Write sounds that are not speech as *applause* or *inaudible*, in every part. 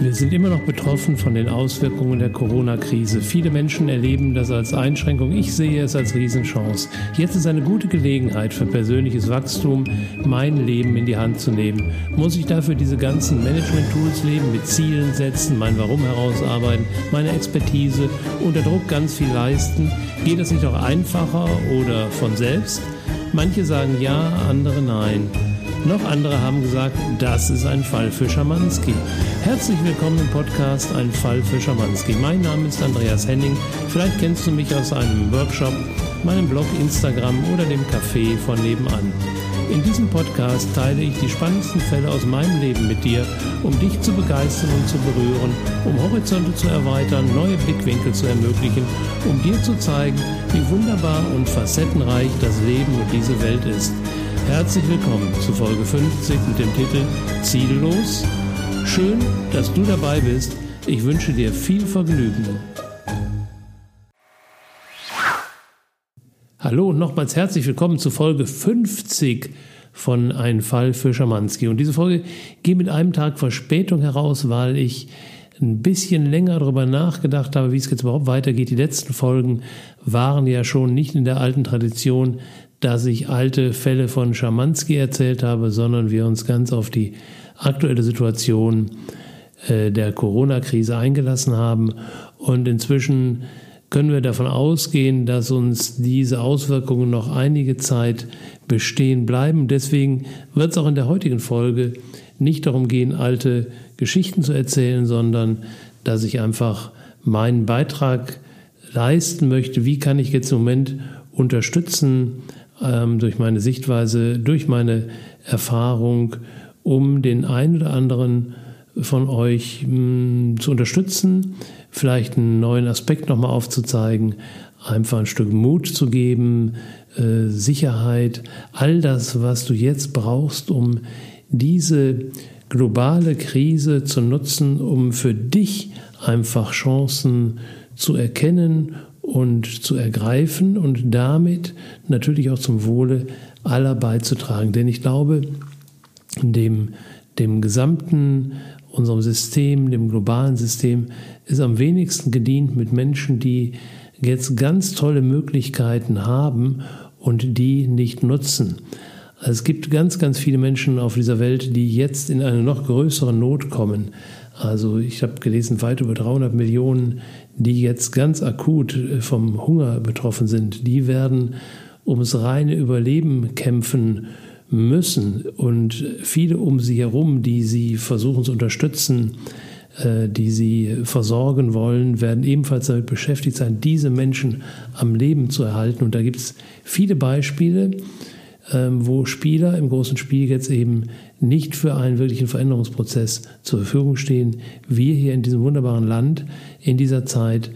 Wir sind immer noch betroffen von den Auswirkungen der Corona-Krise. Viele Menschen erleben das als Einschränkung. Ich sehe es als Riesenchance. Jetzt ist eine gute Gelegenheit für persönliches Wachstum, mein Leben in die Hand zu nehmen. Muss ich dafür diese ganzen Management-Tools leben, mit Zielen setzen, mein Warum herausarbeiten, meine Expertise, unter Druck ganz viel leisten? Geht das nicht auch einfacher oder von selbst? Manche sagen ja, andere nein. Noch andere haben gesagt, das ist ein Fall für Schamanski. Herzlich willkommen im Podcast Ein Fall für Schamanski. Mein Name ist Andreas Henning. Vielleicht kennst du mich aus einem Workshop, meinem Blog, Instagram oder dem Café von nebenan. In diesem Podcast teile ich die spannendsten Fälle aus meinem Leben mit dir, um dich zu begeistern und zu berühren, um Horizonte zu erweitern, neue Blickwinkel zu ermöglichen, um dir zu zeigen, wie wunderbar und facettenreich das Leben und diese Welt ist. Herzlich willkommen zu Folge 50 mit dem Titel Ziellos. Schön, dass du dabei bist. Ich wünsche dir viel Vergnügen. Hallo und nochmals herzlich willkommen zu Folge 50 von Ein Fall für Schamanski. Und diese Folge geht mit einem Tag Verspätung heraus, weil ich ein bisschen länger darüber nachgedacht habe, wie es jetzt überhaupt weitergeht. Die letzten Folgen waren ja schon nicht in der alten Tradition dass ich alte Fälle von Schamanski erzählt habe, sondern wir uns ganz auf die aktuelle Situation äh, der Corona-Krise eingelassen haben. Und inzwischen können wir davon ausgehen, dass uns diese Auswirkungen noch einige Zeit bestehen bleiben. Deswegen wird es auch in der heutigen Folge nicht darum gehen, alte Geschichten zu erzählen, sondern dass ich einfach meinen Beitrag leisten möchte. Wie kann ich jetzt im Moment unterstützen, ähm, durch meine Sichtweise, durch meine Erfahrung, um den einen oder anderen von euch mh, hm, zu unterstützen, vielleicht einen neuen Aspekt nochmal aufzuzeigen, einfach ein Stück Mut zu geben, äh, Sicherheit, all das, was du jetzt brauchst, um diese globale Krise zu nutzen, um für dich einfach Chancen zu erkennen und zu ergreifen und damit natürlich auch zum Wohle aller beizutragen. Denn ich glaube, dem, dem gesamten, unserem System, dem globalen System, ist am wenigsten gedient mit Menschen, die jetzt ganz tolle Möglichkeiten haben und die nicht nutzen. Also es gibt ganz, ganz viele Menschen auf dieser Welt, die jetzt in eine noch größere Not kommen. Also ich habe gelesen, weit über 300 Millionen, die jetzt ganz akut äh, vom Hunger betroffen sind, die werden ums reine Überleben kämpfen müssen. Und viele um sie herum, die sie versuchen zu unterstützen, äh, die sie versorgen wollen, werden ebenfalls damit beschäftigt sein, diese Menschen am Leben zu erhalten. Und da gibt es viele Beispiele, wo Spieler im großen Spiel jetzt eben nicht für einen wirklichen Veränderungsprozess zur Verfügung stehen. Wir hier in diesem wunderbaren Land in dieser Zeit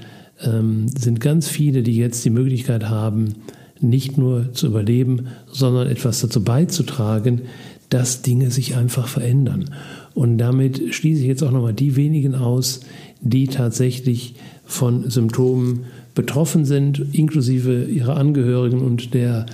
ähm, sind ganz viele, die jetzt die Möglichkeit haben, nicht nur zu überleben, sondern etwas dazu beizutragen, dass Dinge sich einfach verändern. Und damit schließe ich jetzt auch nochmal die wenigen aus, die tatsächlich von Symptomen betroffen sind, inklusive ihrer Angehörigen und der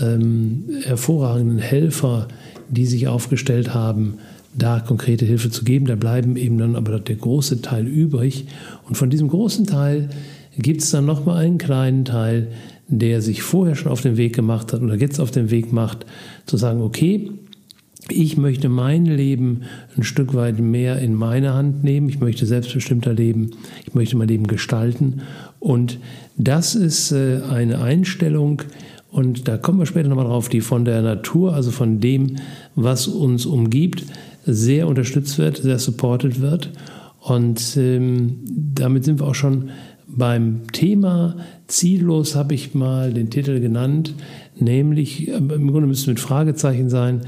ähm, hervorragenden Helfer, die sich aufgestellt haben, da konkrete Hilfe zu geben. Da bleiben eben dann aber der große Teil übrig. Und von diesem großen Teil gibt es dann nochmal einen kleinen Teil, der sich vorher schon auf den Weg gemacht hat oder jetzt auf den Weg macht, zu sagen, okay, ich möchte mein Leben ein Stück weit mehr in meine Hand nehmen. Ich möchte selbstbestimmter leben. Ich möchte mein Leben gestalten. Und das ist äh, eine Einstellung, und da kommen wir später nochmal drauf, die von der Natur, also von dem, was uns umgibt, sehr unterstützt wird, sehr supported wird. Und ähm, damit sind wir auch schon beim Thema. Ziellos habe ich mal den Titel genannt, nämlich, äh, im Grunde müsste es mit Fragezeichen sein,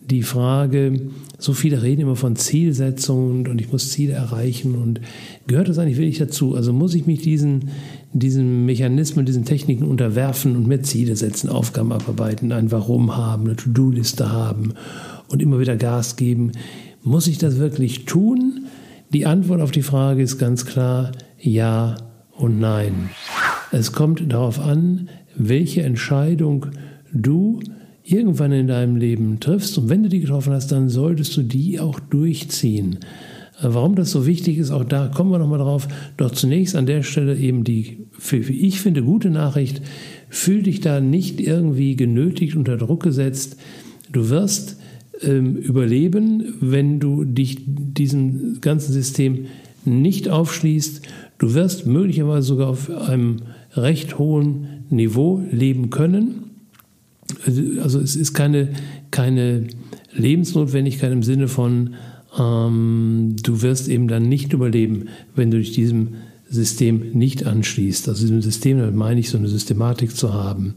die Frage, so viele reden immer von Zielsetzungen und ich muss Ziele erreichen und gehört das eigentlich wirklich dazu? Also muss ich mich diesen, diesen Mechanismen, diesen Techniken unterwerfen und mehr Ziele setzen, Aufgaben abarbeiten, ein Warum haben, eine To-Do-Liste haben und immer wieder Gas geben? Muss ich das wirklich tun? Die Antwort auf die Frage ist ganz klar ja und nein. Es kommt darauf an, welche Entscheidung du irgendwann in deinem Leben triffst. Und wenn du die getroffen hast, dann solltest du die auch durchziehen. Warum das so wichtig ist, auch da kommen wir nochmal drauf. Doch zunächst an der Stelle eben die, wie ich finde, gute Nachricht. Fühl dich da nicht irgendwie genötigt, unter Druck gesetzt. Du wirst ähm, überleben, wenn du dich diesem ganzen System nicht aufschließt. Du wirst möglicherweise sogar auf einem recht hohen Niveau leben können. Also es ist keine, keine Lebensnotwendigkeit im Sinne von, ähm, du wirst eben dann nicht überleben, wenn du dich diesem System nicht anschließt. Also diesem System, damit meine ich, so eine Systematik zu haben,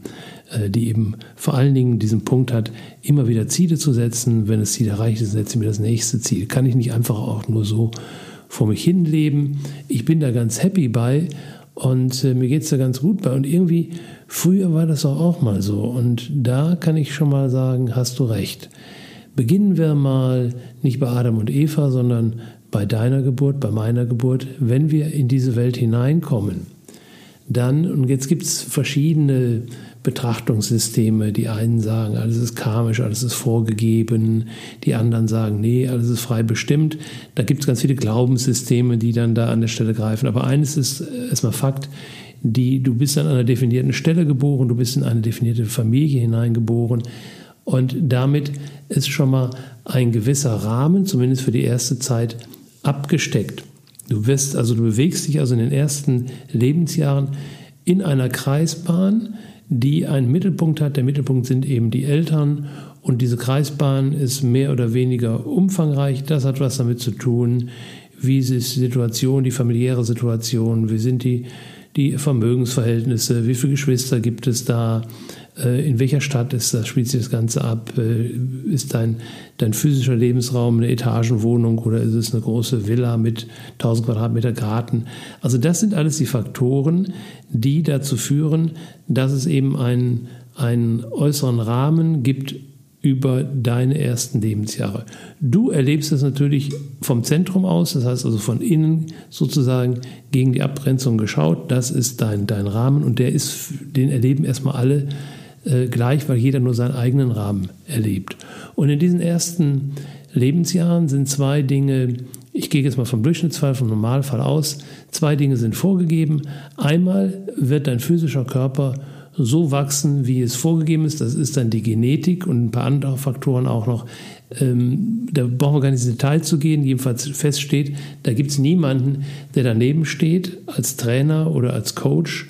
äh, die eben vor allen Dingen diesen Punkt hat, immer wieder Ziele zu setzen. Wenn das Ziel erreicht ist, setze ich mir das nächste Ziel. Kann ich nicht einfach auch nur so vor mich hin leben? Ich bin da ganz happy bei und äh, mir geht es da ganz gut bei. Und irgendwie, früher war das auch, auch mal so. Und da kann ich schon mal sagen, hast du recht. Beginnen wir mal nicht bei Adam und Eva, sondern bei deiner Geburt, bei meiner Geburt. Wenn wir in diese Welt hineinkommen, dann, und jetzt gibt es verschiedene Betrachtungssysteme. Die einen sagen, alles ist karmisch, alles ist vorgegeben. Die anderen sagen, nee, alles ist frei bestimmt. Da gibt es ganz viele Glaubenssysteme, die dann da an der Stelle greifen. Aber eines ist erstmal Fakt, die, du bist an einer definierten Stelle geboren, du bist in eine definierte Familie hineingeboren. Und damit ist schon mal ein gewisser Rahmen, zumindest für die erste Zeit, abgesteckt. Du wirst, also du bewegst dich also in den ersten Lebensjahren in einer Kreisbahn, die einen Mittelpunkt hat. Der Mittelpunkt sind eben die Eltern und diese Kreisbahn ist mehr oder weniger umfangreich. Das hat was damit zu tun, wie ist die Situation, die familiäre Situation, wie sind die, die Vermögensverhältnisse, wie viele Geschwister gibt es da, in welcher Stadt ist das, spielt sich das Ganze ab? Äh, ist dein, dein physischer Lebensraum eine Etagenwohnung oder ist es eine große Villa mit 1000 Quadratmeter Garten? Also das sind alles die Faktoren, die dazu führen, dass es eben einen, einen äußeren Rahmen gibt über deine ersten Lebensjahre. Du erlebst es natürlich vom Zentrum aus, das heißt also von innen sozusagen gegen die Abgrenzung geschaut. Das ist dein, dein Rahmen und der ist, den erleben erstmal alle äh, gleich, weil jeder nur seinen eigenen Rahmen erlebt. Und in diesen ersten Lebensjahren sind zwei Dinge, ich gehe jetzt mal vom Durchschnittsfall, vom Normalfall aus, zwei Dinge sind vorgegeben. Einmal wird dein physischer Körper so wachsen, wie es vorgegeben ist. Das ist dann die Genetik und ein paar andere Faktoren auch noch. Ähm, da brauchen wir gar nicht ins Detail zu gehen. Jedenfalls feststeht, da gibt es niemanden, der daneben steht als Trainer oder als Coach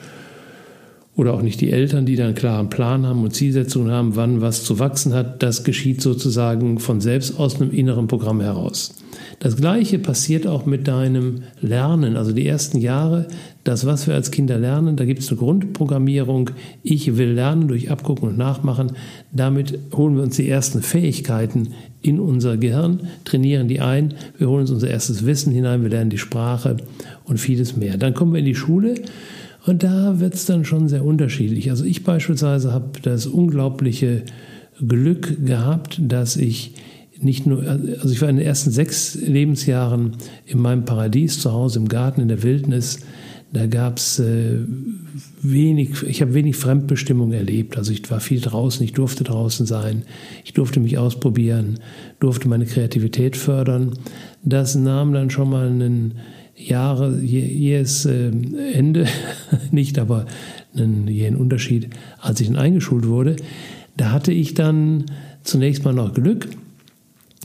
oder auch nicht die Eltern, die dann einen klaren Plan haben und Zielsetzungen haben, wann was zu wachsen hat. Das geschieht sozusagen von selbst aus einem inneren Programm heraus. Das Gleiche passiert auch mit deinem Lernen. Also die ersten Jahre, das, was wir als Kinder lernen, da gibt es eine Grundprogrammierung. Ich will lernen durch Abgucken und Nachmachen. Damit holen wir uns die ersten Fähigkeiten in unser Gehirn, trainieren die ein. Wir holen uns unser erstes Wissen hinein, wir lernen die Sprache und vieles mehr. Dann kommen wir in die Schule. Und da wird es dann schon sehr unterschiedlich. Also ich beispielsweise habe das unglaubliche Glück gehabt, dass ich nicht nur, also ich war in den ersten sechs Lebensjahren in meinem Paradies zu Hause im Garten in der Wildnis. Da gab es äh, wenig, ich habe wenig Fremdbestimmung erlebt. Also ich war viel draußen, ich durfte draußen sein, ich durfte mich ausprobieren, durfte meine Kreativität fördern. Das nahm dann schon mal einen Jahre, jähes äh, Ende, *laughs* nicht aber einen jähen Unterschied, als ich dann eingeschult wurde. Da hatte ich dann zunächst mal noch Glück.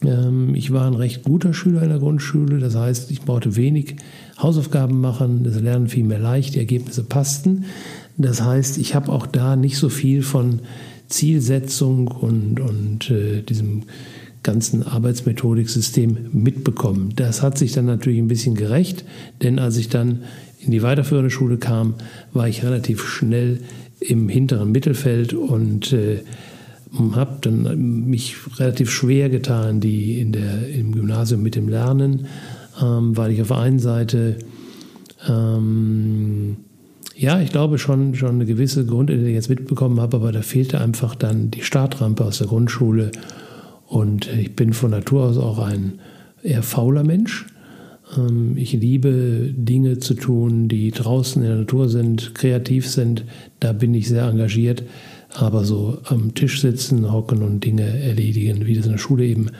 Ähm, ich war ein recht guter Schüler in der Grundschule, das heißt, ich brauchte wenig Hausaufgaben machen, das Lernen fiel mir leicht, die Ergebnisse passten. Das heißt, ich habe auch da nicht so viel von Zielsetzung und, und äh, diesem ganzen Arbeitsmethodiksystem mitbekommen. Das hat sich dann natürlich ein bisschen gerecht, denn als ich dann in die weiterführende Schule kam, war ich relativ schnell im hinteren Mittelfeld und äh, habe dann mich relativ schwer getan, die in der, im Gymnasium mit dem Lernen, ähm, weil ich auf der einen Seite ähm, ja, ich glaube schon, schon eine gewisse Grundintelligenz mitbekommen habe, aber da fehlte einfach dann die Startrampe aus der Grundschule und ich bin von Natur aus auch ein eher fauler Mensch. Ähm, ich liebe Dinge zu tun, die draußen in der Natur sind, kreativ sind. Da bin ich sehr engagiert. Aber so am Tisch sitzen, hocken und Dinge erledigen, wie das in der Schule eben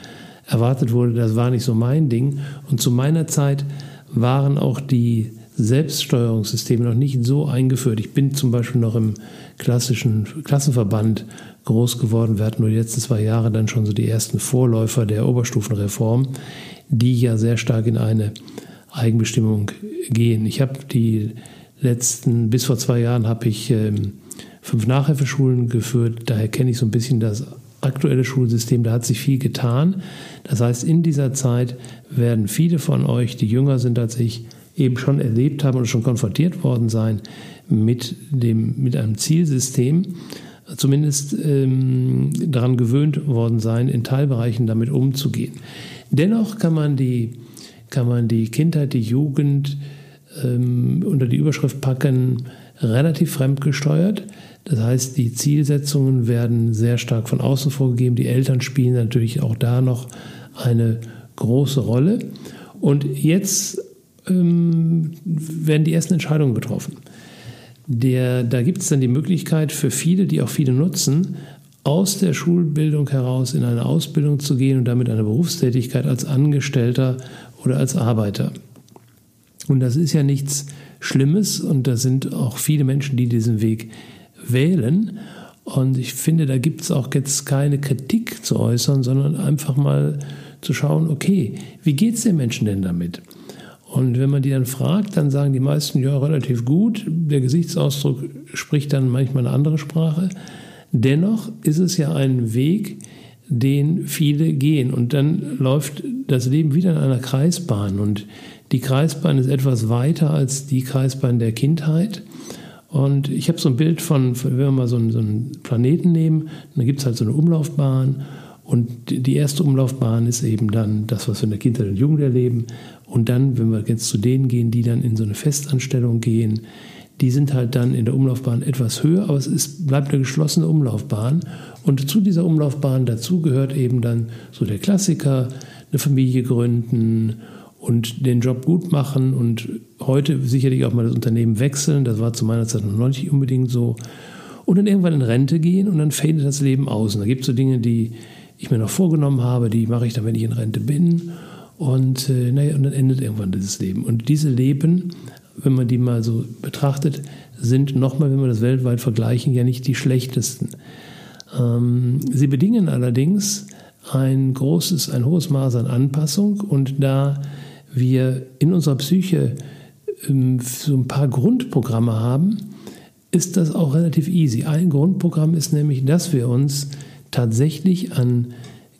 erwartet wurde, das war nicht so mein Ding. Und zu meiner Zeit waren auch die Selbststeuerungssysteme noch nicht so eingeführt. Ich bin zum Beispiel noch im klassischen Klassenverband groß geworden. Wir hatten nur die letzten zwei Jahre dann schon so die ersten Vorläufer der Oberstufenreform, die ja sehr stark in eine Eigenbestimmung gehen. Ich habe die letzten, bis vor zwei Jahren habe ich ähm, fünf Nachhilfeschulen geführt. Daher kenne ich so ein bisschen das aktuelle Schulsystem. Da hat sich viel getan. Das heißt, in dieser Zeit werden viele von euch, die jünger sind als ich, eben schon erlebt haben und schon konfrontiert worden sein mit, dem, mit einem Zielsystem, zumindest ähm, daran gewöhnt worden sein, in Teilbereichen damit umzugehen. Dennoch kann man die, kann man die Kindheit, die Jugend ähm, unter die Überschrift packen, relativ fremdgesteuert. Das heißt, die Zielsetzungen werden sehr stark von außen vorgegeben. Die Eltern spielen natürlich auch da noch eine große Rolle. Und jetzt ähm, werden die ersten Entscheidungen getroffen. Der, da gibt es dann die Möglichkeit für viele, die auch viele nutzen, aus der Schulbildung heraus in eine Ausbildung zu gehen und damit eine Berufstätigkeit als Angestellter oder als Arbeiter. Und das ist ja nichts Schlimmes und da sind auch viele Menschen, die diesen Weg wählen. Und ich finde, da gibt es auch jetzt keine Kritik zu äußern, sondern einfach mal zu schauen, okay, wie geht es den Menschen denn damit? Und wenn man die dann fragt, dann sagen die meisten, ja, relativ gut. Der Gesichtsausdruck spricht dann manchmal eine andere Sprache. Dennoch ist es ja ein Weg, den viele gehen. Und dann läuft das Leben wieder in einer Kreisbahn. Und die Kreisbahn ist etwas weiter als die Kreisbahn der Kindheit. Und ich habe so ein Bild von, wenn wir mal so einen, so einen Planeten nehmen, dann gibt es halt so eine Umlaufbahn. Und die erste Umlaufbahn ist eben dann das, was wir in der Kindheit und Jugend erleben. Und dann, wenn wir jetzt zu denen gehen, die dann in so eine Festanstellung gehen, die sind halt dann in der Umlaufbahn etwas höher, aber es ist, bleibt eine geschlossene Umlaufbahn. Und zu dieser Umlaufbahn dazu gehört eben dann so der Klassiker, eine Familie gründen und den Job gut machen und heute sicherlich auch mal das Unternehmen wechseln. Das war zu meiner Zeit noch nicht unbedingt so. Und dann irgendwann in Rente gehen und dann fadet das Leben aus. Und da gibt es so Dinge, die ich mir noch vorgenommen habe, die mache ich dann, wenn ich in Rente bin. Und, äh, naja, und dann endet irgendwann dieses Leben. Und diese Leben, wenn man die mal so betrachtet, sind nochmal, wenn wir das weltweit vergleichen, ja nicht die schlechtesten. Ähm, sie bedingen allerdings ein großes, ein hohes Maß an Anpassung und da wir in unserer Psyche ähm, so ein paar Grundprogramme haben, ist das auch relativ easy. Ein Grundprogramm ist nämlich, dass wir uns tatsächlich an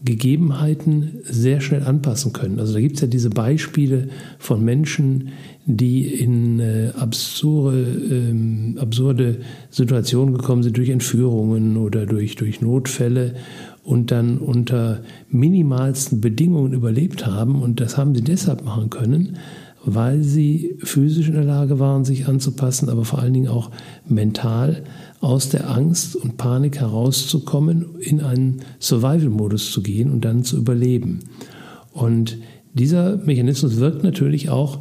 Gegebenheiten sehr schnell anpassen können. Also da gibt es ja diese Beispiele von Menschen, die in äh, absurde, ähm, absurde Situationen gekommen sind durch Entführungen oder durch, durch Notfälle und dann unter minimalsten Bedingungen überlebt haben. Und das haben sie deshalb machen können, weil sie physisch in der Lage waren, sich anzupassen, aber vor allen Dingen auch mental aus der Angst und Panik herauszukommen, in einen Survival-Modus zu gehen und dann zu überleben. Und dieser Mechanismus wirkt natürlich auch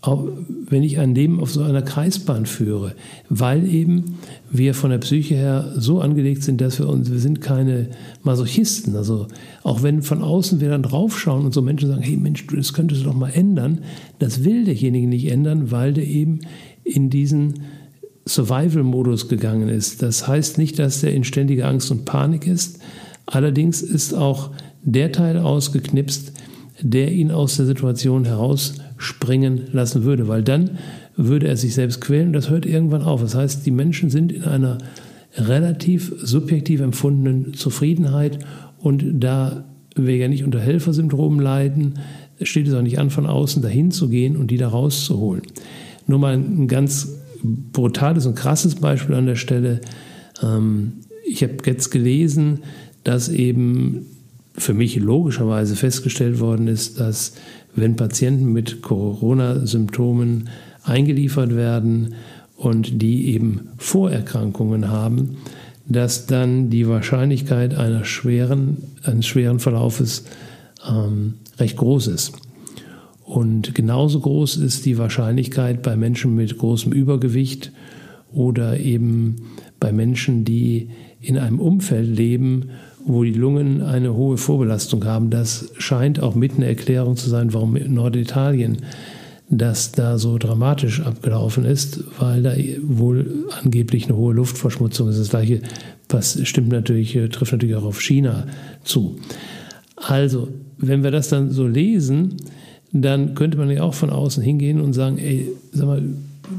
auch wenn ich ein Leben auf so einer Kreisbahn führe, weil eben wir von der Psyche her so angelegt sind, dass wir uns, wir sind keine Masochisten. Also auch wenn von außen wir dann draufschauen und so Menschen sagen, hey Mensch, das könntest du doch mal ändern, das will derjenige nicht ändern, weil der eben in diesen Survival-Modus gegangen ist. Das heißt nicht, dass der in ständiger Angst und Panik ist. Allerdings ist auch der Teil ausgeknipst, der ihn aus der Situation herausspringen lassen würde, weil dann würde er sich selbst quälen und das hört irgendwann auf. Das heißt, die Menschen sind in einer relativ subjektiv empfundenen Zufriedenheit und da wir ja nicht unter Helfersyndrom leiden, steht es auch nicht an, von außen dahin zu gehen und die da rauszuholen. Nur mal ein ganz brutales und krasses Beispiel an der Stelle. Ähm, ich habe jetzt gelesen, dass eben für mich logischerweise festgestellt worden ist, dass wenn Patienten mit Corona-Symptomen eingeliefert werden und die eben Vorerkrankungen haben, dass dann die Wahrscheinlichkeit einer schweren, eines schweren Verlaufes ähm, recht groß ist. Und genauso groß ist die Wahrscheinlichkeit bei Menschen mit großem Übergewicht oder eben bei Menschen, die in einem Umfeld leben, wo die Lungen eine hohe Vorbelastung haben. Das scheint auch mit eine Erklärung zu sein, warum in Norditalien das da so dramatisch abgelaufen ist, weil da wohl angeblich eine hohe Luftverschmutzung ist. Das gleiche was stimmt natürlich, äh, trifft natürlich auch auf China zu. Also, wenn wir das dann so lesen, dann könnte man ja auch von außen hingehen und sagen, ey, sag mal,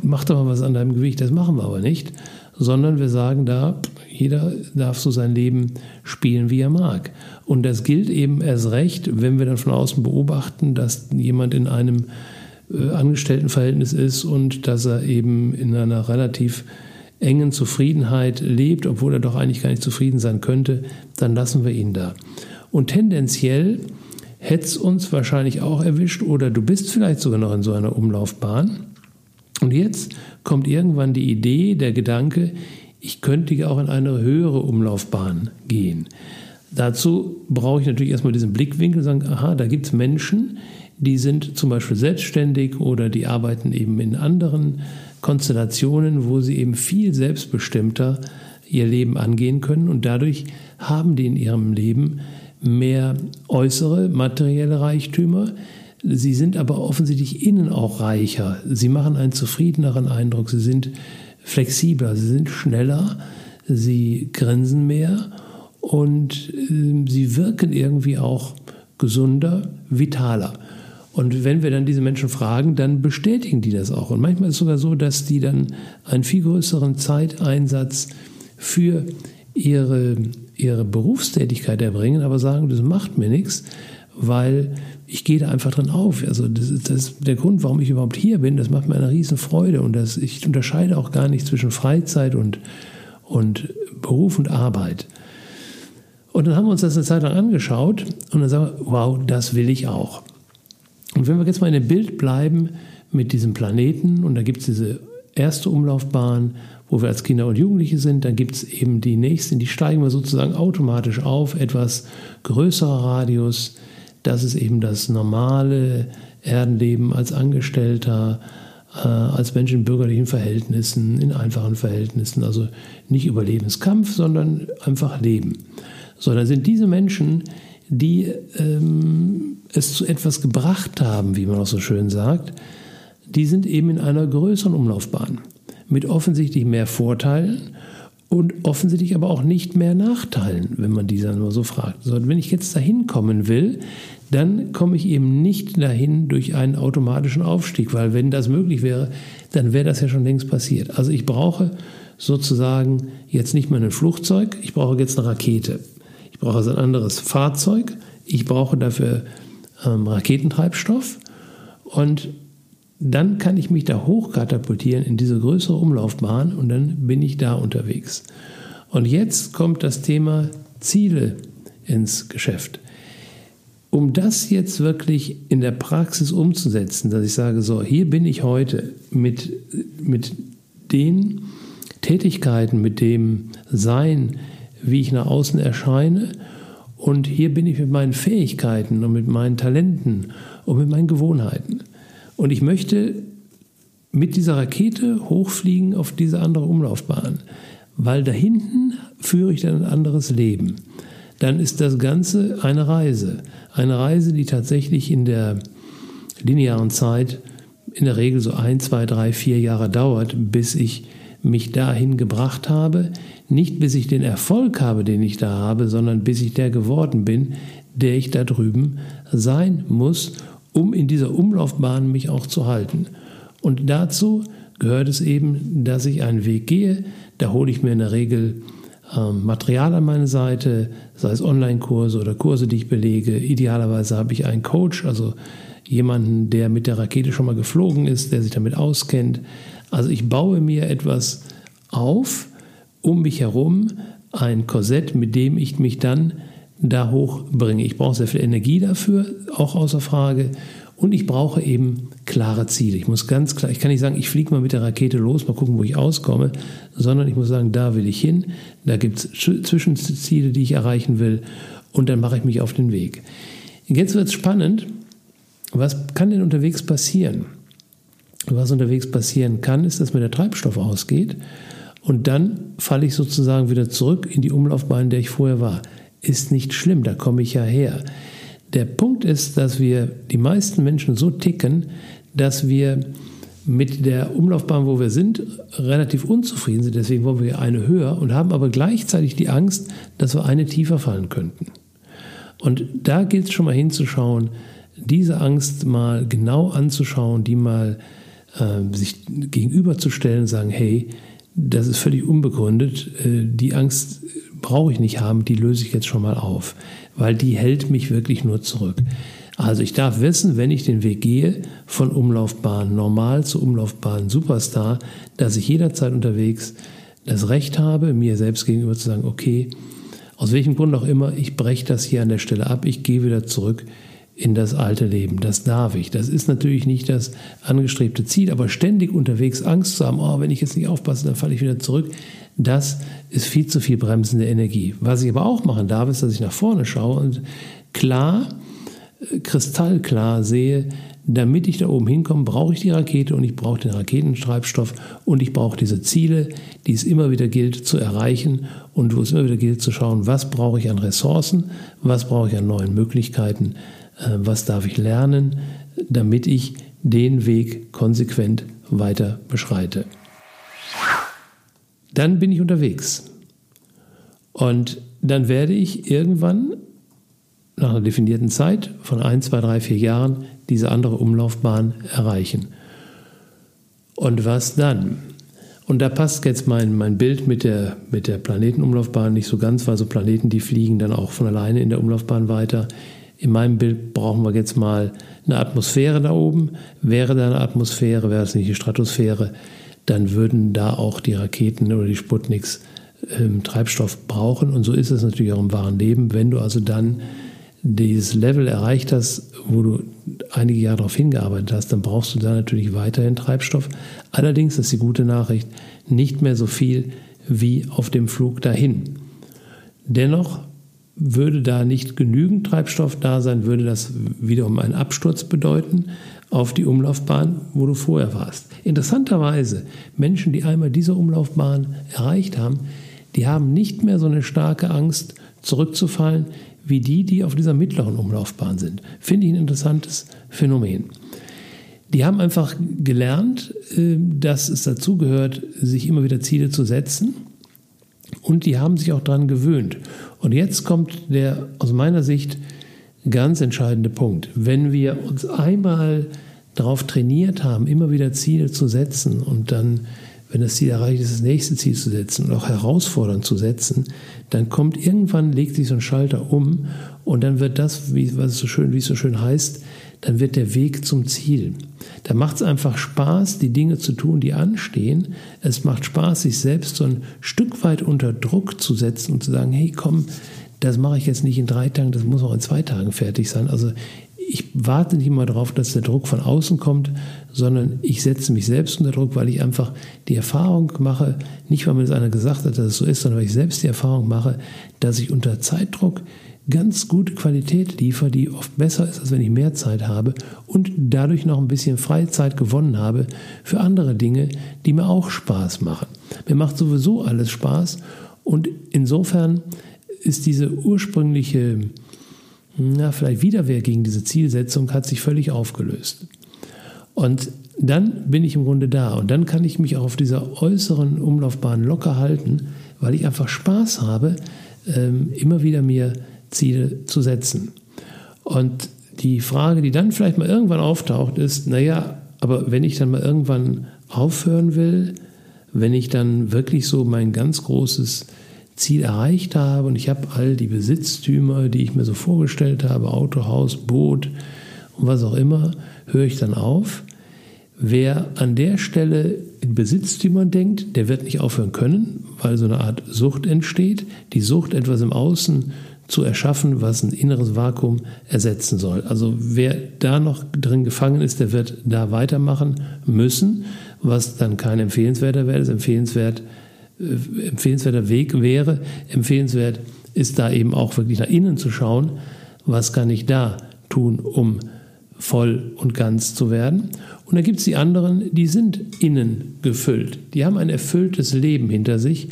mach doch mal was an deinem Gewicht. Das machen wir aber nicht, sondern wir sagen da, jeder darf so sein Leben spielen, wie er mag. Und das gilt eben erst recht, wenn wir dann von außen beobachten, dass jemand in einem äh, Angestelltenverhältnis ist und dass er eben in einer relativ engen Zufriedenheit lebt, obwohl er doch eigentlich gar nicht zufrieden sein könnte, dann lassen wir ihn da. Und tendenziell hätte es uns wahrscheinlich auch erwischt oder du bist vielleicht sogar noch in so einer Umlaufbahn. Und jetzt kommt irgendwann die Idee, der Gedanke, ich könnte ja auch in eine höhere Umlaufbahn gehen. Dazu brauche ich natürlich erstmal diesen Blickwinkel und sagen, aha, da gibt es Menschen, die sind zum Beispiel selbstständig oder die arbeiten eben in anderen Konstellationen, wo sie eben viel selbstbestimmter ihr Leben angehen können und dadurch haben die in ihrem Leben mehr äußere materielle Reichtümer. Sie sind aber offensichtlich innen auch reicher. Sie machen einen zufriedeneren Eindruck. Sie sind flexibler, sie sind schneller, sie grinsen mehr und äh, sie wirken irgendwie auch gesunder, vitaler. Und wenn wir dann diese Menschen fragen, dann bestätigen die das auch. Und manchmal ist es sogar so, dass die dann einen viel größeren Zeiteinsatz für ihre, ihre Berufstätigkeit erbringen, aber sagen, das macht mir nichts, weil ich gehe da einfach drin auf. Also das ist, das ist der Grund, warum ich überhaupt hier bin. Das macht mir eine Riesenfreude und das, ich unterscheide auch gar nicht zwischen Freizeit und, und Beruf und Arbeit. Und dann haben wir uns das eine Zeit lang angeschaut und dann sagen wir, wow, das will ich auch. Und wenn wir jetzt mal in dem Bild bleiben mit diesem Planeten, und da gibt es diese erste Umlaufbahn, wo wir als Kinder und Jugendliche sind, dann gibt es eben die nächste, die steigen wir sozusagen automatisch auf, etwas größerer Radius. Das ist eben das normale Erdenleben als Angestellter, äh, als Mensch in bürgerlichen Verhältnissen, in einfachen Verhältnissen, also nicht Überlebenskampf, sondern einfach Leben. So, dann sind diese Menschen, die ähm, es zu etwas gebracht haben, wie man auch so schön sagt, die sind eben in einer größeren Umlaufbahn mit offensichtlich mehr Vorteilen und offensichtlich aber auch nicht mehr Nachteilen, wenn man diese nur so fragt. So, wenn ich jetzt dahin kommen will, dann komme ich eben nicht dahin durch einen automatischen Aufstieg, weil wenn das möglich wäre, dann wäre das ja schon längst passiert. Also ich brauche sozusagen jetzt nicht mehr ein Flugzeug, ich brauche jetzt eine Rakete. Ich brauche also ein anderes Fahrzeug, ich brauche dafür ähm, Raketentreibstoff und dann kann ich mich da hochkatapultieren in diese größere Umlaufbahn und dann bin ich da unterwegs. Und jetzt kommt das Thema Ziele ins Geschäft. Um das jetzt wirklich in der Praxis umzusetzen, dass ich sage, so, hier bin ich heute mit, mit den Tätigkeiten, mit dem Sein, wie ich nach außen erscheine und hier bin ich mit meinen Fähigkeiten und mit meinen Talenten und mit meinen Gewohnheiten. Und ich möchte mit dieser Rakete hochfliegen auf diese andere Umlaufbahn, weil da hinten führe ich dann ein anderes Leben. Dann ist das Ganze eine Reise. Eine Reise, die tatsächlich in der linearen Zeit in der Regel so ein, zwei, drei, vier Jahre dauert, bis ich mich dahin gebracht habe, nicht bis ich den Erfolg habe, den ich da habe, sondern bis ich der geworden bin, der ich da drüben sein muss, um in dieser Umlaufbahn mich auch zu halten. Und dazu gehört es eben, dass ich einen Weg gehe. Da hole ich mir in der Regel ähm, Material an meine Seite, sei es Online-Kurse oder Kurse, die ich belege. Idealerweise habe ich einen Coach, also jemanden, der mit der Rakete schon mal geflogen ist, der sich damit auskennt. Also ich baue mir etwas auf, um mich herum ein Korsett, mit dem ich mich dann da hochbringe. Ich brauche sehr viel Energie dafür, auch außer Frage. Und ich brauche eben klare Ziele. Ich muss ganz klar, ich kann nicht sagen, ich fliege mal mit der Rakete los, mal gucken, wo ich auskomme, sondern ich muss sagen, da will ich hin, da gibt es Zwischenziele, die ich erreichen will und dann mache ich mich auf den Weg. Jetzt wird es spannend, was kann denn unterwegs passieren? Was unterwegs passieren kann, ist, dass mir der Treibstoff ausgeht und dann falle ich sozusagen wieder zurück in die Umlaufbahn, in der ich vorher war. Ist nicht schlimm, da komme ich ja her. Der Punkt ist, dass wir die meisten Menschen so ticken, dass wir mit der Umlaufbahn, wo wir sind, relativ unzufrieden sind. Deswegen wollen wir eine höher und haben aber gleichzeitig die Angst, dass wir eine tiefer fallen könnten. Und da gilt es schon mal hinzuschauen, diese Angst mal genau anzuschauen, die mal äh, sich gegenüberzustellen und sagen, hey, das ist völlig unbegründet, äh, die Angst brauche ich nicht haben, die löse ich jetzt schon mal auf, weil die hält mich wirklich nur zurück. Also ich darf wissen, wenn ich den Weg gehe von Umlaufbahn normal zu Umlaufbahn Superstar, dass ich jederzeit unterwegs das Recht habe, mir selbst gegenüber zu sagen, okay, aus welchem Grund auch immer, ich breche das hier an der Stelle ab, ich gehe wieder zurück in das alte Leben. Das darf ich. Das ist natürlich nicht das angestrebte Ziel, aber ständig unterwegs Angst zu haben, oh, wenn ich jetzt nicht aufpasse, dann falle ich wieder zurück, das ist viel zu viel bremsende Energie. Was ich aber auch machen darf, ist, dass ich nach vorne schaue und klar, äh, kristallklar sehe, damit ich da oben hinkomme, brauche ich die Rakete und ich brauche den Raketentreibstoff und ich brauche diese Ziele, die es immer wieder gilt zu erreichen und wo es immer wieder gilt zu schauen, was brauche ich an Ressourcen, was brauche ich an neuen Möglichkeiten, was darf ich lernen, damit ich den Weg konsequent weiter beschreite. Dann bin ich unterwegs und dann werde ich irgendwann nach einer definierten Zeit von ein, zwei, drei, vier Jahren diese andere Umlaufbahn erreichen. Und was dann? Und da passt jetzt mein, mein Bild mit der, mit der Planetenumlaufbahn nicht so ganz, weil so Planeten, die fliegen dann auch von alleine in der Umlaufbahn weiter. In meinem Bild brauchen wir jetzt mal eine Atmosphäre da oben. Wäre da eine Atmosphäre, wäre es nicht die Stratosphäre, dann würden da auch die Raketen oder die Sputniks ähm, Treibstoff brauchen. Und so ist es natürlich auch im wahren Leben. Wenn du also dann dieses Level erreicht hast, wo du einige Jahre darauf hingearbeitet hast, dann brauchst du da natürlich weiterhin Treibstoff. Allerdings ist die gute Nachricht nicht mehr so viel wie auf dem Flug dahin. Dennoch würde da nicht genügend Treibstoff da sein, würde das wiederum einen Absturz bedeuten auf die Umlaufbahn, wo du vorher warst. Interessanterweise, Menschen, die einmal diese Umlaufbahn erreicht haben, die haben nicht mehr so eine starke Angst, zurückzufallen, wie die, die auf dieser mittleren Umlaufbahn sind. Finde ich ein interessantes Phänomen. Die haben einfach gelernt, äh, dass es dazugehört, sich immer wieder Ziele zu setzen. Und die haben sich auch daran gewöhnt. Und jetzt kommt der aus meiner Sicht ganz entscheidende Punkt. Wenn wir uns einmal darauf trainiert haben, immer wieder Ziele zu setzen und dann wenn das Ziel erreicht ist, das nächste Ziel zu setzen und auch herausfordernd zu setzen, dann kommt irgendwann, legt sich so ein Schalter um und dann wird das, wie, was so schön, wie es so schön heißt, dann wird der Weg zum Ziel. Da macht es einfach Spaß, die Dinge zu tun, die anstehen. Es macht Spaß, sich selbst so ein Stück weit unter Druck zu setzen und zu sagen, hey, komm, das mache ich jetzt nicht in drei Tagen, das muss auch in zwei Tagen fertig sein. Also ich warte nicht mal darauf, dass der Druck von außen kommt, sondern ich setze mich selbst unter Druck, weil ich einfach die Erfahrung mache, nicht weil mir das einer gesagt hat, dass es so ist, sondern weil ich selbst die Erfahrung mache, dass ich unter Zeitdruck ganz gute Qualität liefere, die oft besser ist, als wenn ich mehr Zeit habe und dadurch noch ein bisschen Freizeit gewonnen habe für andere Dinge, die mir auch Spaß machen. Mir macht sowieso alles Spaß und insofern ist diese ursprüngliche na, vielleicht Widerwehr gegen diese Zielsetzung hat sich völlig aufgelöst. Und dann bin ich im Grunde da und dann kann ich mich auch auf dieser äußeren Umlaufbahn locker halten, weil ich einfach Spaß habe, ähm, immer wieder mir Ziele zu setzen. Und die Frage, die dann vielleicht mal irgendwann auftaucht, ist, naja, aber wenn ich dann mal irgendwann aufhören will, wenn ich dann wirklich so mein ganz großes Ziel erreicht habe und ich habe all die Besitztümer, die ich mir so vorgestellt habe, Auto, Haus, Boot und was auch immer, höre ich dann auf. Wer an der Stelle in Besitztümern denkt, der wird nicht aufhören können, weil so eine Art Sucht entsteht. Die Sucht, etwas im Außen zu erschaffen, was ein inneres Vakuum ersetzen soll. Also wer da noch drin gefangen ist, der wird da weitermachen müssen, was dann kein empfehlenswerter wäre. Das empfehlenswert äh, empfehlenswerter Weg wäre. Empfehlenswert ist da eben auch wirklich nach innen zu schauen, was kann ich da tun, um voll und ganz zu werden. Und dann gibt es die anderen, die sind innen gefüllt. Die haben ein erfülltes Leben hinter sich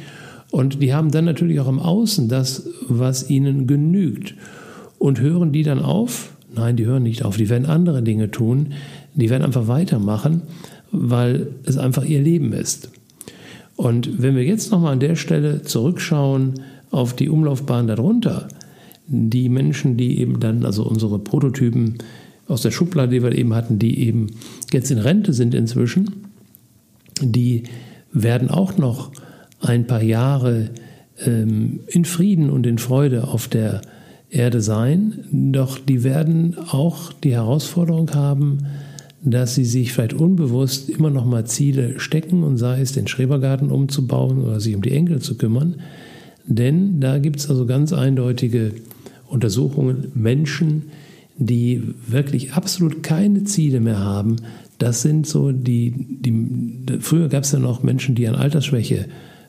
Und die haben dann natürlich auch im Außen das, was ihnen genügt. Und hören die dann auf? Nein, die hören nicht auf. Die werden andere Dinge tun. Die werden einfach weitermachen, weil es einfach ihr Leben ist. Und wenn wir jetzt nochmal an der Stelle zurückschauen auf die Umlaufbahn darunter, die Menschen, die eben dann, also unsere Prototypen aus der Schublade, die wir eben hatten, die eben jetzt in Rente sind inzwischen, die werden auch noch ein paar Jahre ähm, in Frieden und in Freude auf der Erde sein, doch die werden auch die Herausforderung haben, dass sie sich vielleicht unbewusst immer noch mal Ziele stecken und sei es den Schrebergarten umzubauen oder sich um die Enkel zu kümmern. Denn da gibt es also ganz eindeutige Untersuchungen, Menschen, die wirklich absolut keine Ziele mehr haben. Das sind so die, die früher gab es ja noch Menschen, die an Altersschwäche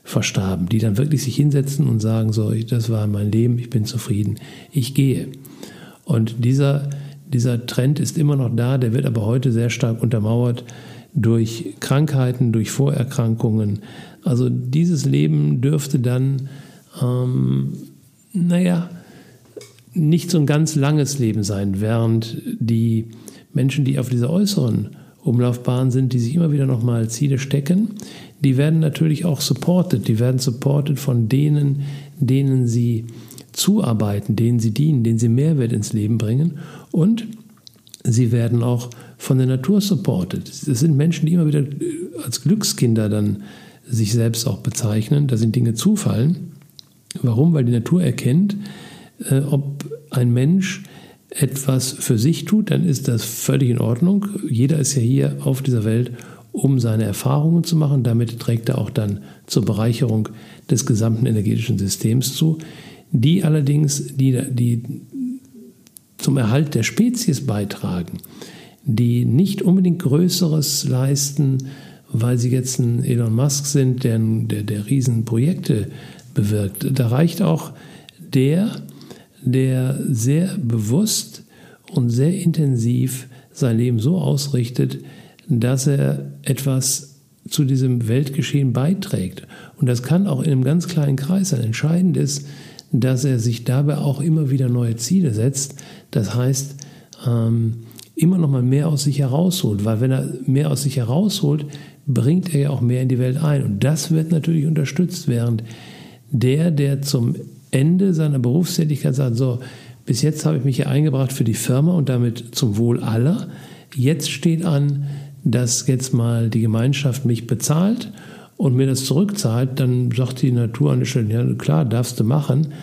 verstarben, die dann wirklich sich hinsetzen und sagen, so, das war mein Leben, ich bin zufrieden, ich gehe. Und dieser, dieser Trend ist immer noch da, der wird aber heute sehr stark untermauert durch Krankheiten, durch Vorerkrankungen. Also dieses Leben dürfte dann, ähm, naja, nicht so ein ganz langes Leben sein, während die Menschen, die auf dieser äußeren Umlaufbahn sind, die sich immer wieder nochmal Ziele stecken, die werden natürlich auch supported. Die werden supported von denen, denen sie zuarbeiten, denen sie dienen, denen sie Mehrwert ins Leben bringen. Und sie werden auch von der Natur supported. Es sind Menschen, die immer wieder als Glückskinder dann sich selbst auch bezeichnen. Da sind Dinge zufallen. Warum? Weil die Natur erkennt, äh, ob ein Mensch etwas für sich tut, dann ist das völlig in Ordnung. Jeder ist ja hier auf dieser Welt, um seine Erfahrungen zu machen. Damit trägt er auch dann zur Bereicherung des gesamten energetischen Systems zu. Die allerdings, die, die zum Erhalt der Spezies beitragen, die nicht unbedingt Größeres leisten, weil sie jetzt ein Elon Musk sind, der, der, der Riesenprojekte bewirkt. Da reicht auch der, der sehr bewusst und sehr intensiv sein Leben so ausrichtet, dass er etwas zu diesem Weltgeschehen beiträgt. Und das kann auch in einem ganz kleinen Kreis sein. Entscheidend ist, dass er sich dabei auch immer wieder neue Ziele setzt. Das heißt, ähm, immer noch mal mehr aus sich herausholt, weil wenn er mehr aus sich herausholt, bringt er ja auch mehr in die Welt ein. Und das wird natürlich unterstützt, während der, der zum Ende seiner Berufstätigkeit sagt, so, bis jetzt habe ich mich hier eingebracht für die Firma und damit zum Wohl aller. Jetzt steht an, dass jetzt mal die Gemeinschaft mich bezahlt und mir das zurückzahlt, dann sagt die Natur an der Stelle, ja klar, darfst du machen,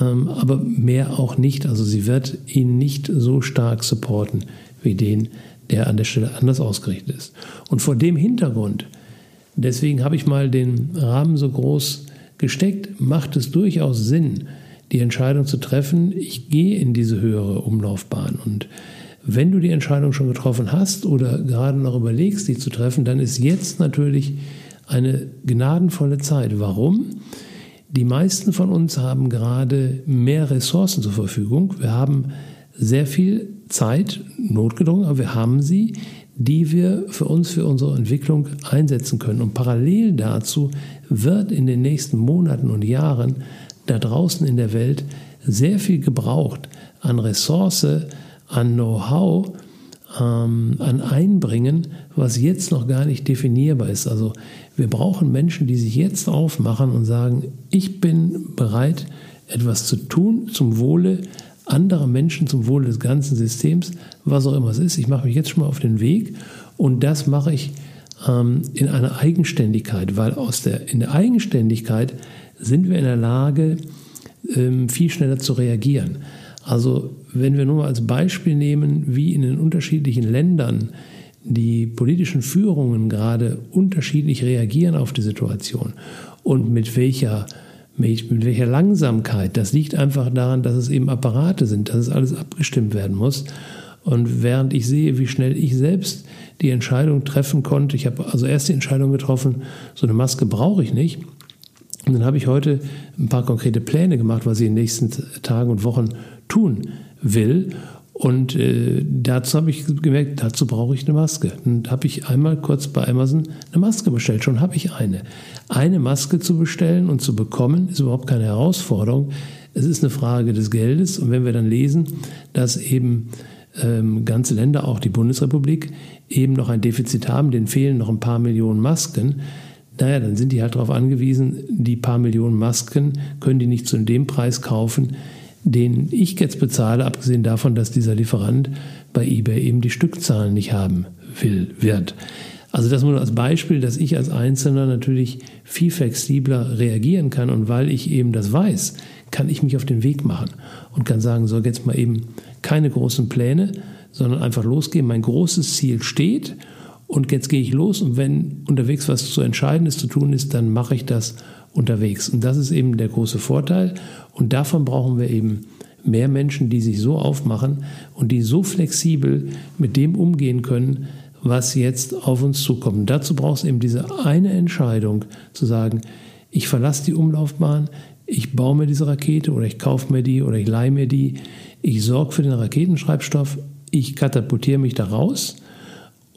ähm, aber mehr auch nicht. Also sie wird ihn nicht so stark supporten wie den, der an der Stelle anders ausgerichtet ist. Und vor dem Hintergrund, deswegen habe ich mal den Rahmen so groß gesteckt, macht es durchaus Sinn, die Entscheidung zu treffen, ich gehe in diese höhere Umlaufbahn. Und wenn du die Entscheidung schon getroffen hast oder gerade noch überlegst, die zu treffen, dann ist jetzt natürlich eine gnadenvolle Zeit. Warum? Die meisten von uns haben gerade mehr Ressourcen zur Verfügung. Wir haben sehr viel Zeit, notgedrungen, aber wir haben sie, die wir für uns, für unsere Entwicklung einsetzen können. Und parallel dazu wird in den nächsten Monaten und Jahren da draußen in der Welt sehr viel gebraucht an Ressource, an Know-how, ähm, an Einbringen, was jetzt noch gar nicht definierbar ist. Also wir brauchen Menschen, die sich jetzt aufmachen und sagen, ich bin bereit, etwas zu tun zum Wohle anderer Menschen, zum Wohle des ganzen Systems, was auch immer es ist. Ich mache mich jetzt schon mal auf den Weg und das mache ich ähm, in einer Eigenständigkeit, weil aus der, in der Eigenständigkeit sind wir in der Lage, ähm, viel schneller zu reagieren. Also wenn wir nur mal als Beispiel nehmen, wie in den unterschiedlichen Ländern die politischen Führungen gerade unterschiedlich reagieren auf die Situation und mit welcher, mit, mit welcher Langsamkeit, das liegt einfach daran, dass es eben Apparate sind, dass es alles abgestimmt werden muss. Und während ich sehe, wie schnell ich selbst die Entscheidung treffen konnte, ich habe also erst die Entscheidung getroffen, so eine Maske brauche ich nicht. Und dann habe ich heute ein paar konkrete Pläne gemacht, was ich in den nächsten Tagen und Wochen tun will. Und äh, dazu habe ich gemerkt, dazu brauche ich eine Maske. Und habe ich einmal kurz bei Amazon eine Maske bestellt. Schon habe ich eine. Eine Maske zu bestellen und zu bekommen, ist überhaupt keine Herausforderung. Es ist eine Frage des Geldes. Und wenn wir dann lesen, dass eben ähm, ganze Länder, auch die Bundesrepublik, eben noch ein Defizit haben, denen fehlen noch ein paar Millionen Masken, naja, dann sind die halt darauf angewiesen, die paar Millionen Masken können die nicht zu dem Preis kaufen, den ich jetzt bezahle, abgesehen davon, dass dieser Lieferant bei eBay eben die Stückzahlen nicht haben will, wird. Also das nur als Beispiel, dass ich als Einzelner natürlich viel flexibler reagieren kann und weil ich eben das weiß, kann ich mich auf den Weg machen und kann sagen, so jetzt mal eben keine großen Pläne, sondern einfach losgehen. Mein großes Ziel steht und jetzt gehe ich los und wenn unterwegs was zu Entscheidendes zu tun ist, dann mache ich das unterwegs. Und das ist eben der große Vorteil. Und davon brauchen wir eben mehr Menschen, die sich so aufmachen und die so flexibel mit dem umgehen können, was jetzt auf uns zukommt. Und dazu braucht es eben diese eine Entscheidung zu sagen, ich verlasse die Umlaufbahn, ich baue mir diese Rakete oder ich kaufe mir die oder ich leihe mir die, ich sorge für den Raketenschreibstoff, ich katapultiere mich da raus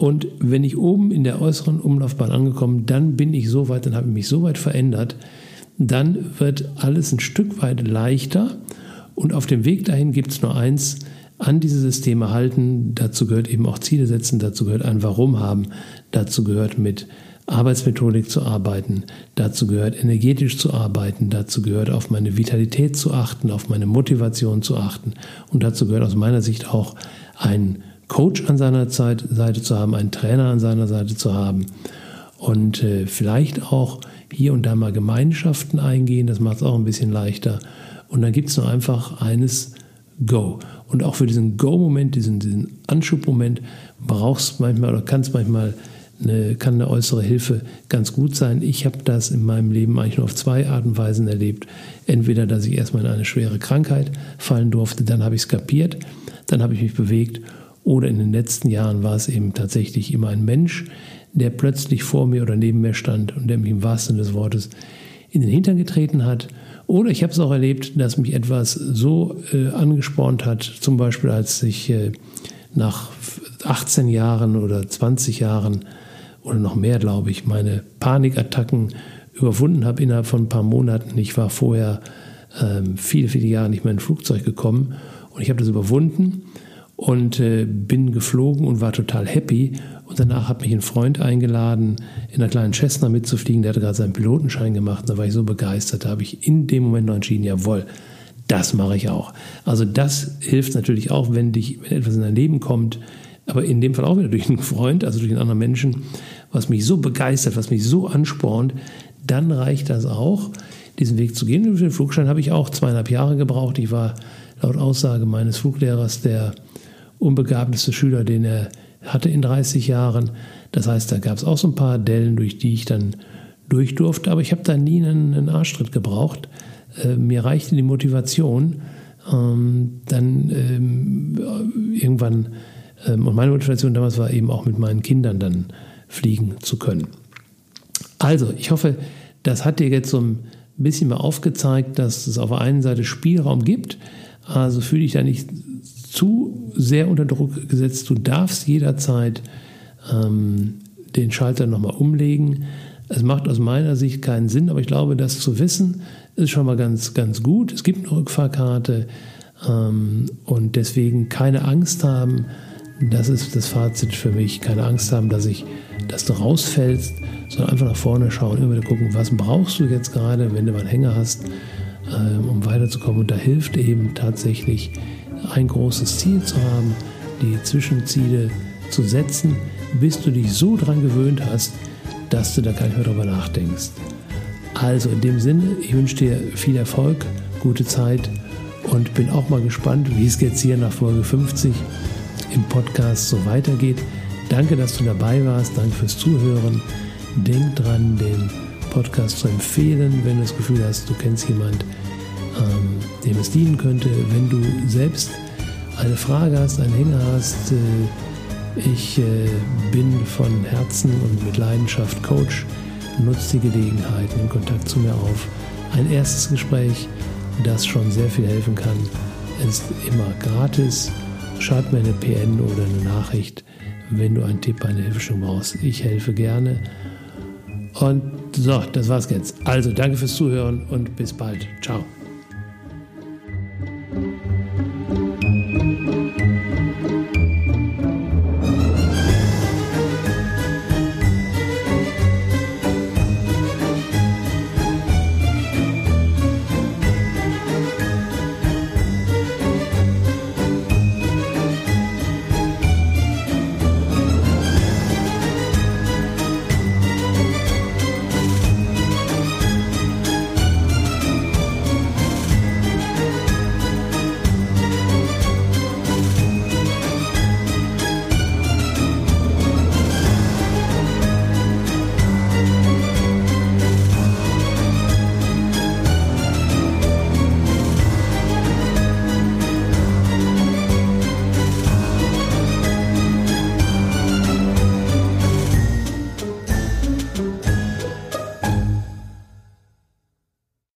und wenn ich oben in der äußeren Umlaufbahn angekommen, dann bin ich so weit, dann habe ich mich so weit verändert, dann wird alles ein Stück weit leichter. Und auf dem Weg dahin gibt es nur eins, an diese Systeme halten. Dazu gehört eben auch Ziele setzen, dazu gehört ein Warum haben, dazu gehört mit Arbeitsmethodik zu arbeiten, dazu gehört energetisch zu arbeiten, dazu gehört auf meine Vitalität zu achten, auf meine Motivation zu achten und dazu gehört aus meiner Sicht auch ein Coach an seiner Seite zu haben, einen Trainer an seiner Seite zu haben und äh, vielleicht auch hier und da mal Gemeinschaften eingehen, das macht es auch ein bisschen leichter. Und dann gibt es nur einfach eines Go. Und auch für diesen Go-Moment, diesen, diesen Anschubmoment, brauchst manchmal oder kannst manchmal eine, kann eine äußere Hilfe ganz gut sein. Ich habe das in meinem Leben eigentlich nur auf zwei Arten und Weisen erlebt. Entweder, dass ich erstmal in eine schwere Krankheit fallen durfte, dann habe ich es kapiert, dann habe ich mich bewegt oder in den letzten Jahren war es eben tatsächlich immer ein Mensch, der plötzlich vor mir oder neben mir stand und der mich im wahrsten Sinne des Wortes in den Hintern getreten hat. Oder ich habe es auch erlebt, dass mich etwas so äh, angespornt hat, zum Beispiel als ich äh, nach 18 Jahren oder 20 Jahren oder noch mehr, glaube ich, meine Panikattacken überwunden habe innerhalb von ein paar Monaten. Ich war vorher äh, viele, viele Jahre nicht mehr in ein Flugzeug gekommen und ich habe das überwunden und äh, bin geflogen und war total happy. Und danach hat mich ein Freund eingeladen, in einer kleinen Cessna mitzufliegen. Der hatte gerade seinen Pilotenschein gemacht. Da war ich so begeistert. Da habe ich in dem Moment noch entschieden, jawohl, das mache ich auch. Also das hilft natürlich auch, wenn dich, wenn etwas in dein Leben kommt, aber in dem Fall auch wieder durch einen Freund, also durch einen anderen Menschen, was mich so begeistert, was mich so anspornt, dann reicht das auch, diesen Weg zu gehen. Für den Flugschein habe ich auch zweieinhalb Jahre gebraucht. Ich war laut Aussage meines Fluglehrers der unbegabteste Schüler, den er hatte in 30 Jahren. Das heißt, da gab es auch so ein paar Dellen, durch die ich dann durch durfte, aber ich habe da nie einen, einen Arschtritt gebraucht. Äh, mir reichte die Motivation, ähm, dann ähm, irgendwann, ähm, und meine Motivation damals war eben auch mit meinen Kindern dann fliegen zu können. Also, ich hoffe, das hat dir jetzt so ein bisschen mal aufgezeigt, dass es auf der einen Seite Spielraum gibt. Also fühle dich da nicht zu sehr unter Druck gesetzt. Du darfst jederzeit ähm, den Schalter nochmal umlegen. Es macht aus meiner Sicht keinen Sinn, aber ich glaube, das zu wissen, ist schon mal ganz, ganz gut. Es gibt eine Rückfahrkarte ähm, und deswegen keine Angst haben. Das ist das Fazit für mich. Keine Angst haben, dass ich, dass du rausfällst, sondern einfach nach vorne schauen, immer gucken, was brauchst du jetzt gerade, wenn du mal einen Hänger hast, ähm, um weiterzukommen. Und da hilft eben tatsächlich ein großes Ziel zu haben, die Zwischenziele zu setzen, bis du dich so dran gewöhnt hast, dass du da gar nicht mehr drüber nachdenkst. Also in dem Sinne, ich wünsche dir viel Erfolg, gute Zeit und bin auch mal gespannt, wie es jetzt hier nach Folge 50 im Podcast so weitergeht. Danke, dass du dabei warst. Danke fürs Zuhören. Denk dran, den Podcast zu empfehlen, wenn du das Gefühl hast, du kennst jemanden, ähm, dem es dienen könnte. Wenn du selbst eine Frage hast, einen Hänger hast, äh, ich äh, bin von Herzen und mit Leidenschaft Coach, nutze die Gelegenheit, nimm Kontakt zu mir auf. Ein erstes Gespräch, das schon sehr viel helfen kann, ist immer gratis schreib mir eine PN oder eine Nachricht, wenn du einen Tipp, eine Hilfestellung brauchst. Ich helfe gerne. Und so, das war's jetzt. Also danke fürs Zuhören und bis bald. Ciao.